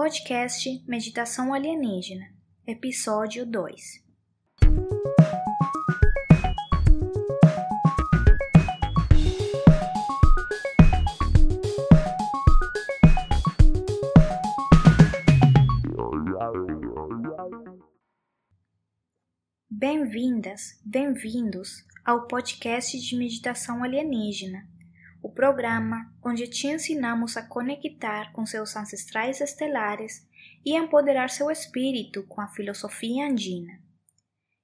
Podcast Meditação Alienígena, Episódio 2 Bem-vindas, bem-vindos ao podcast de meditação alienígena, programa onde te ensinamos a conectar com seus ancestrais estelares e empoderar seu espírito com a filosofia andina.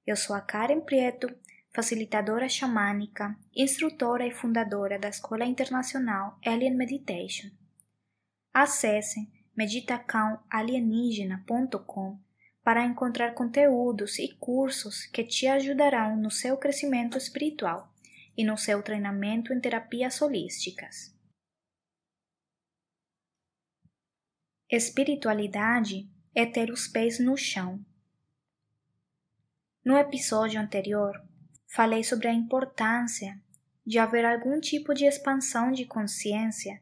Eu sou a Karen Prieto, facilitadora xamânica, instrutora e fundadora da Escola Internacional Alien Meditation. Acesse meditacãoalienígena.com para encontrar conteúdos e cursos que te ajudarão no seu crescimento espiritual e no seu treinamento em terapias holísticas. Espiritualidade é ter os pés no chão. No episódio anterior, falei sobre a importância de haver algum tipo de expansão de consciência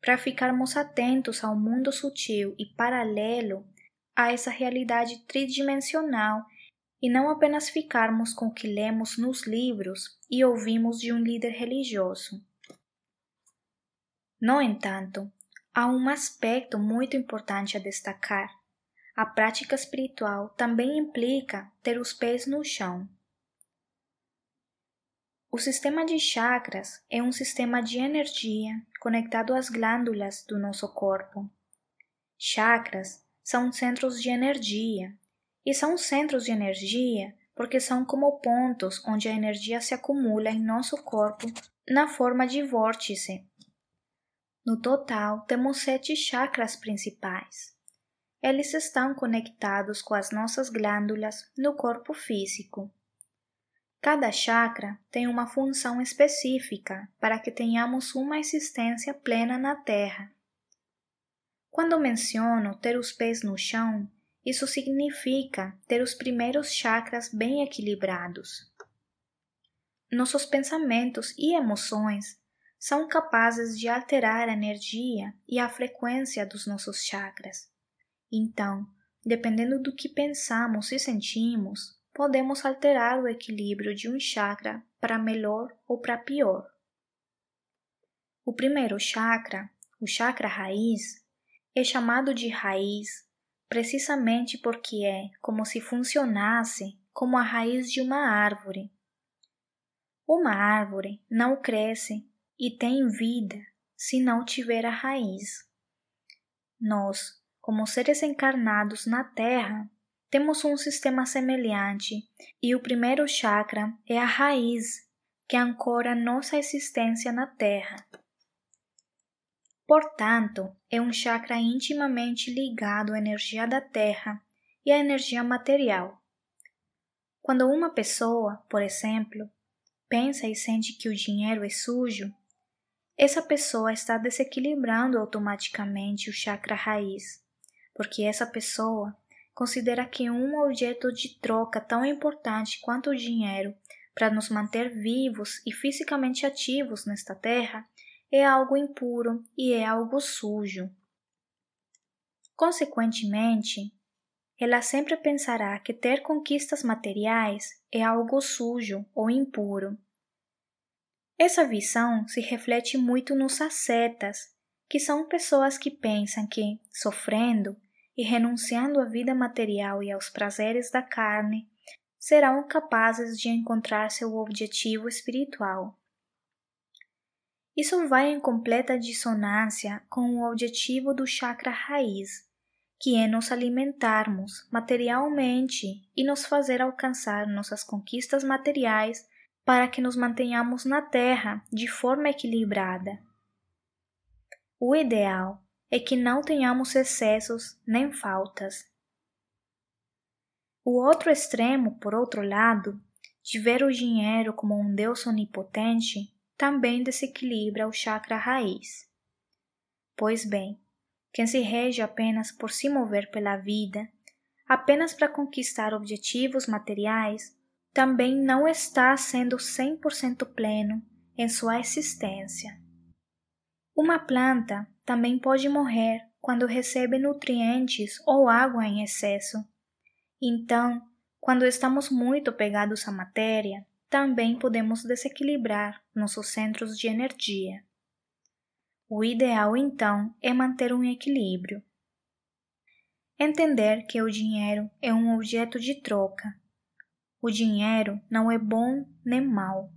para ficarmos atentos ao mundo sutil e paralelo a essa realidade tridimensional e não apenas ficarmos com o que lemos nos livros e ouvimos de um líder religioso. No entanto, há um aspecto muito importante a destacar. A prática espiritual também implica ter os pés no chão. O sistema de chakras é um sistema de energia conectado às glândulas do nosso corpo. Chakras são centros de energia. E são centros de energia porque são como pontos onde a energia se acumula em nosso corpo na forma de vórtice. No total, temos sete chakras principais. Eles estão conectados com as nossas glândulas no corpo físico. Cada chakra tem uma função específica para que tenhamos uma existência plena na Terra. Quando menciono ter os pés no chão, isso significa ter os primeiros chakras bem equilibrados. Nossos pensamentos e emoções são capazes de alterar a energia e a frequência dos nossos chakras. Então, dependendo do que pensamos e sentimos, podemos alterar o equilíbrio de um chakra para melhor ou para pior. O primeiro chakra, o chakra raiz, é chamado de raiz precisamente porque é como se funcionasse como a raiz de uma árvore. Uma árvore não cresce e tem vida se não tiver a raiz. Nós, como seres encarnados na Terra, temos um sistema semelhante e o primeiro chakra é a raiz que ancora nossa existência na Terra. Portanto, é um chakra intimamente ligado à energia da terra e à energia material. Quando uma pessoa, por exemplo, pensa e sente que o dinheiro é sujo, essa pessoa está desequilibrando automaticamente o chakra raiz, porque essa pessoa considera que um objeto de troca tão importante quanto o dinheiro para nos manter vivos e fisicamente ativos nesta terra é algo impuro e é algo sujo. Consequentemente, ela sempre pensará que ter conquistas materiais é algo sujo ou impuro. Essa visão se reflete muito nos ascetas, que são pessoas que pensam que, sofrendo e renunciando à vida material e aos prazeres da carne, serão capazes de encontrar seu objetivo espiritual. Isso vai em completa dissonância com o objetivo do chakra raiz, que é nos alimentarmos materialmente e nos fazer alcançar nossas conquistas materiais para que nos mantenhamos na Terra de forma equilibrada. O ideal é que não tenhamos excessos nem faltas. O outro extremo, por outro lado, de ver o dinheiro como um Deus onipotente, também desequilibra o chakra raiz. Pois bem, quem se rege apenas por se mover pela vida, apenas para conquistar objetivos materiais, também não está sendo 100% pleno em sua existência. Uma planta também pode morrer quando recebe nutrientes ou água em excesso. Então, quando estamos muito pegados à matéria, também podemos desequilibrar nossos centros de energia. O ideal, então, é manter um equilíbrio. Entender que o dinheiro é um objeto de troca. O dinheiro não é bom nem mal.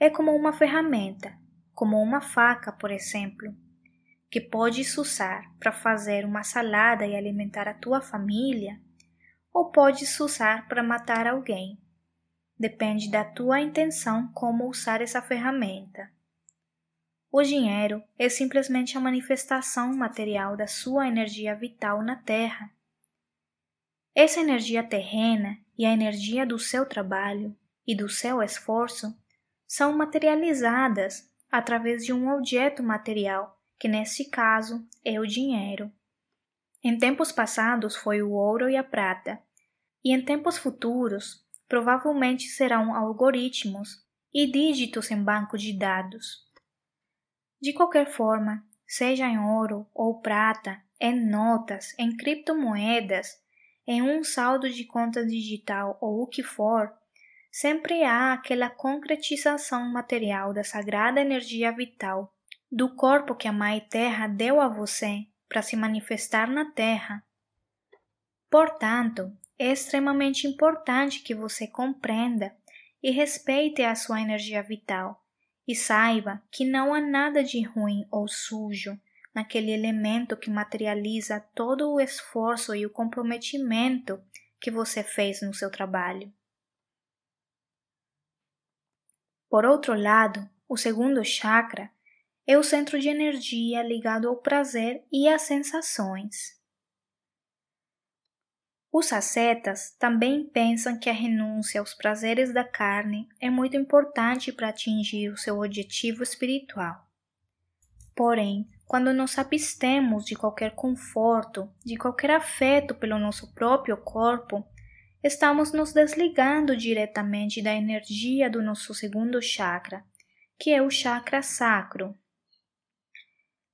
É como uma ferramenta, como uma faca, por exemplo, que podes usar para fazer uma salada e alimentar a tua família, ou podes usar para matar alguém. Depende da tua intenção como usar essa ferramenta. O dinheiro é simplesmente a manifestação material da sua energia vital na Terra. Essa energia terrena e a energia do seu trabalho e do seu esforço são materializadas através de um objeto material, que neste caso é o dinheiro. Em tempos passados foi o ouro e a prata, e em tempos futuros provavelmente serão algoritmos e dígitos em banco de dados. De qualquer forma, seja em ouro ou prata, em notas, em criptomoedas, em um saldo de conta digital ou o que for, sempre há aquela concretização material da sagrada energia vital do corpo que a Mãe Terra deu a você para se manifestar na Terra. Portanto, é extremamente importante que você compreenda e respeite a sua energia vital e saiba que não há nada de ruim ou sujo naquele elemento que materializa todo o esforço e o comprometimento que você fez no seu trabalho. Por outro lado, o segundo chakra é o centro de energia ligado ao prazer e às sensações. Os ascetas também pensam que a renúncia aos prazeres da carne é muito importante para atingir o seu objetivo espiritual. Porém, quando nos abstemos de qualquer conforto, de qualquer afeto pelo nosso próprio corpo, estamos nos desligando diretamente da energia do nosso segundo chakra, que é o chakra sacro.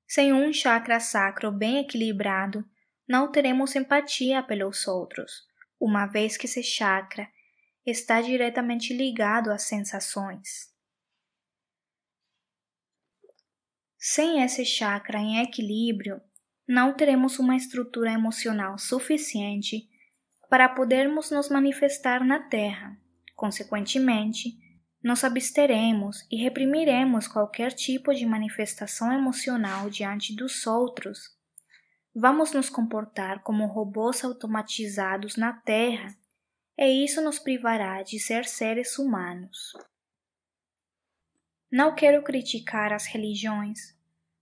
Sem um chakra sacro bem equilibrado, não teremos empatia pelos outros, uma vez que esse chakra está diretamente ligado às sensações. Sem esse chakra em equilíbrio, não teremos uma estrutura emocional suficiente para podermos nos manifestar na Terra. Consequentemente, nos absteremos e reprimiremos qualquer tipo de manifestação emocional diante dos outros Vamos nos comportar como robôs automatizados na Terra, e isso nos privará de ser seres humanos. Não quero criticar as religiões,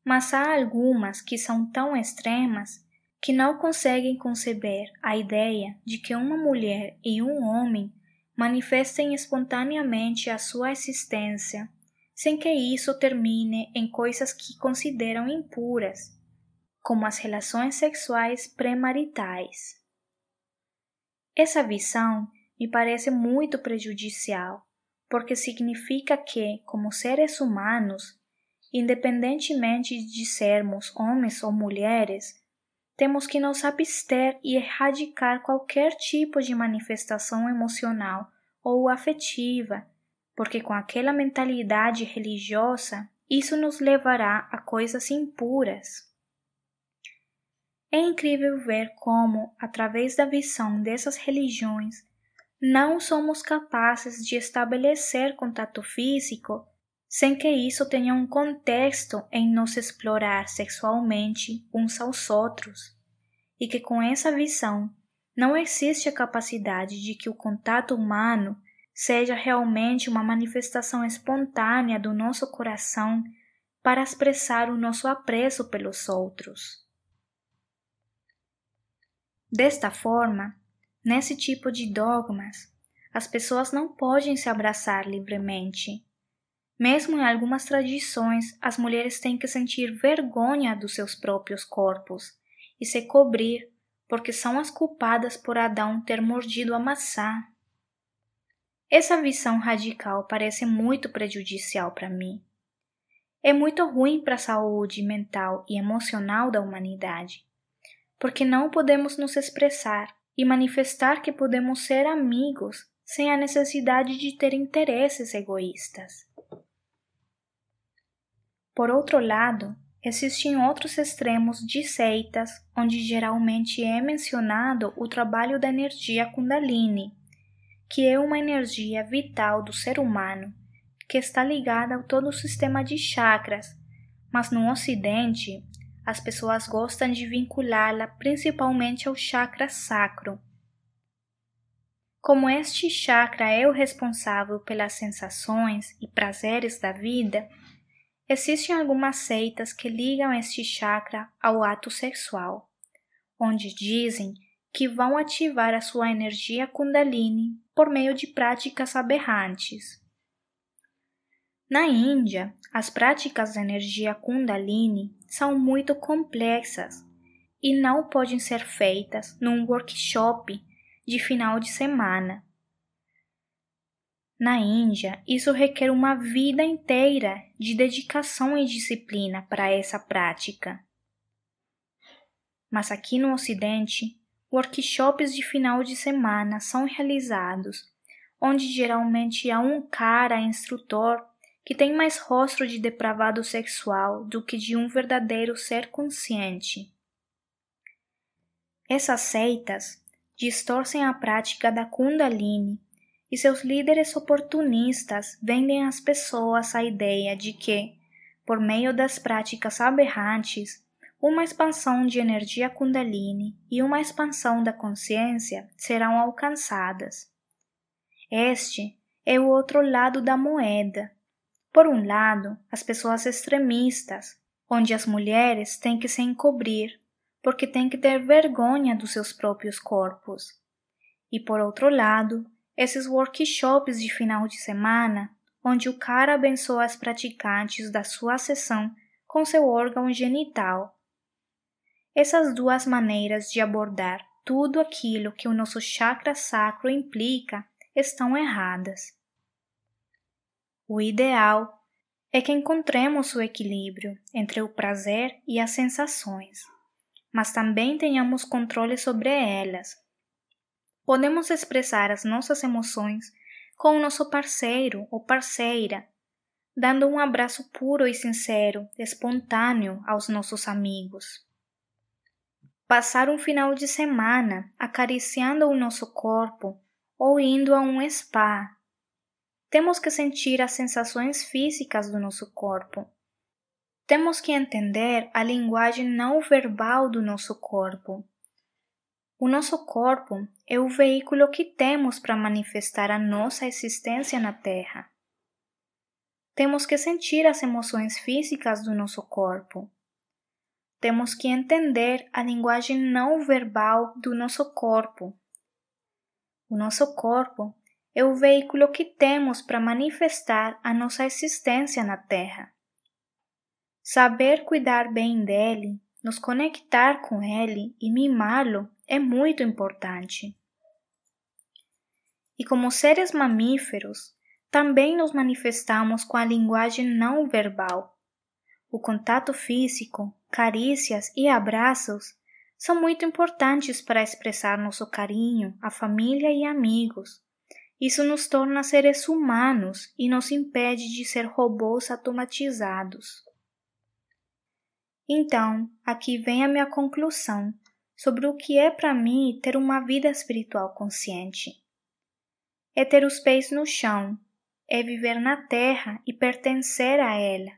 mas há algumas que são tão extremas que não conseguem conceber a ideia de que uma mulher e um homem manifestem espontaneamente a sua existência, sem que isso termine em coisas que consideram impuras como as relações sexuais pré-maritais. Essa visão me parece muito prejudicial, porque significa que, como seres humanos, independentemente de sermos homens ou mulheres, temos que nos abster e erradicar qualquer tipo de manifestação emocional ou afetiva, porque com aquela mentalidade religiosa isso nos levará a coisas impuras. É incrível ver como, através da visão dessas religiões, não somos capazes de estabelecer contato físico sem que isso tenha um contexto em nos explorar sexualmente uns aos outros, e que com essa visão não existe a capacidade de que o contato humano seja realmente uma manifestação espontânea do nosso coração para expressar o nosso apreço pelos outros. Desta forma, nesse tipo de dogmas, as pessoas não podem se abraçar livremente. Mesmo em algumas tradições, as mulheres têm que sentir vergonha dos seus próprios corpos e se cobrir, porque são as culpadas por Adão ter mordido a maçã. Essa visão radical parece muito prejudicial para mim. é muito ruim para a saúde mental e emocional da humanidade, porque não podemos nos expressar e manifestar que podemos ser amigos sem a necessidade de ter interesses egoístas. Por outro lado, existem outros extremos de seitas onde geralmente é mencionado o trabalho da energia Kundalini, que é uma energia vital do ser humano que está ligada a todo o sistema de chakras, mas no Ocidente as pessoas gostam de vinculá-la principalmente ao chakra sacro. Como este chakra é o responsável pelas sensações e prazeres da vida, existem algumas seitas que ligam este chakra ao ato sexual, onde dizem que vão ativar a sua energia Kundalini por meio de práticas aberrantes. Na Índia, as práticas de energia Kundalini são muito complexas e não podem ser feitas num workshop de final de semana. Na Índia, isso requer uma vida inteira de dedicação e disciplina para essa prática. Mas aqui no Ocidente, workshops de final de semana são realizados, onde geralmente há um cara instrutor que tem mais rosto de depravado sexual do que de um verdadeiro ser consciente. Essas seitas distorcem a prática da Kundalini e seus líderes oportunistas vendem às pessoas a ideia de que, por meio das práticas aberrantes, uma expansão de energia Kundalini e uma expansão da consciência serão alcançadas. Este é o outro lado da moeda por um lado, as pessoas extremistas, onde as mulheres têm que se encobrir porque têm que ter vergonha dos seus próprios corpos. E por outro lado, esses workshops de final de semana, onde o cara abençoa as praticantes da sua sessão com seu órgão genital. Essas duas maneiras de abordar tudo aquilo que o nosso chakra sacro implica estão erradas. O ideal é que encontremos o equilíbrio entre o prazer e as sensações, mas também tenhamos controle sobre elas. Podemos expressar as nossas emoções com o nosso parceiro ou parceira, dando um abraço puro e sincero, espontâneo aos nossos amigos. Passar um final de semana acariciando o nosso corpo ou indo a um spa temos que sentir as sensações físicas do nosso corpo. Temos que entender a linguagem não verbal do nosso corpo. O nosso corpo é o veículo que temos para manifestar a nossa existência na Terra. Temos que sentir as emoções físicas do nosso corpo. Temos que entender a linguagem não verbal do nosso corpo. O nosso corpo é o veículo que temos para manifestar a nossa existência na Terra. Saber cuidar bem dele, nos conectar com ele e mimá-lo é muito importante. E como seres mamíferos, também nos manifestamos com a linguagem não verbal. O contato físico, carícias e abraços são muito importantes para expressar nosso carinho à família e amigos isso nos torna seres humanos e nos impede de ser robôs automatizados. Então, aqui vem a minha conclusão sobre o que é para mim ter uma vida espiritual consciente. É ter os pés no chão, é viver na terra e pertencer a ela.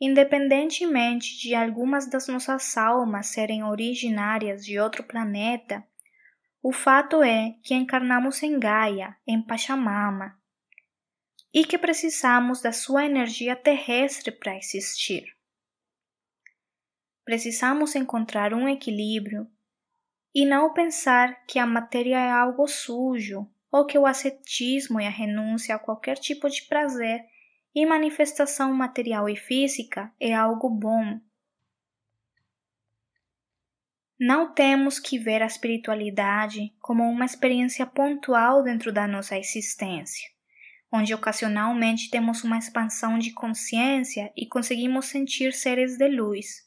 Independentemente de algumas das nossas almas serem originárias de outro planeta, o fato é que encarnamos em Gaia, em Pachamama, e que precisamos da sua energia terrestre para existir. Precisamos encontrar um equilíbrio e não pensar que a matéria é algo sujo ou que o ascetismo e a renúncia a qualquer tipo de prazer e manifestação material e física é algo bom não temos que ver a espiritualidade como uma experiência pontual dentro da nossa existência, onde ocasionalmente temos uma expansão de consciência e conseguimos sentir seres de luz.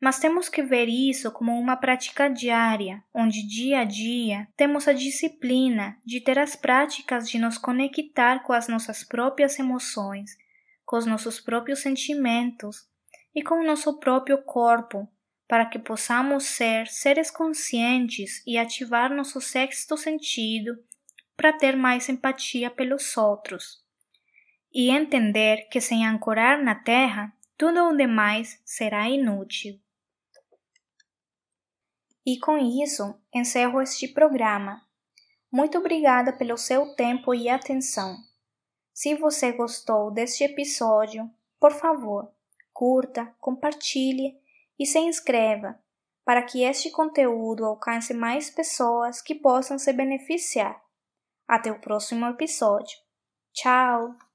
Mas temos que ver isso como uma prática diária, onde dia a dia temos a disciplina de ter as práticas de nos conectar com as nossas próprias emoções, com os nossos próprios sentimentos e com o nosso próprio corpo, para que possamos ser seres conscientes e ativar nosso sexto sentido para ter mais empatia pelos outros. E entender que sem ancorar na terra, tudo o demais será inútil. E com isso, encerro este programa. Muito obrigada pelo seu tempo e atenção. Se você gostou deste episódio, por favor, curta, compartilhe e se inscreva para que este conteúdo alcance mais pessoas que possam se beneficiar. Até o próximo episódio. Tchau!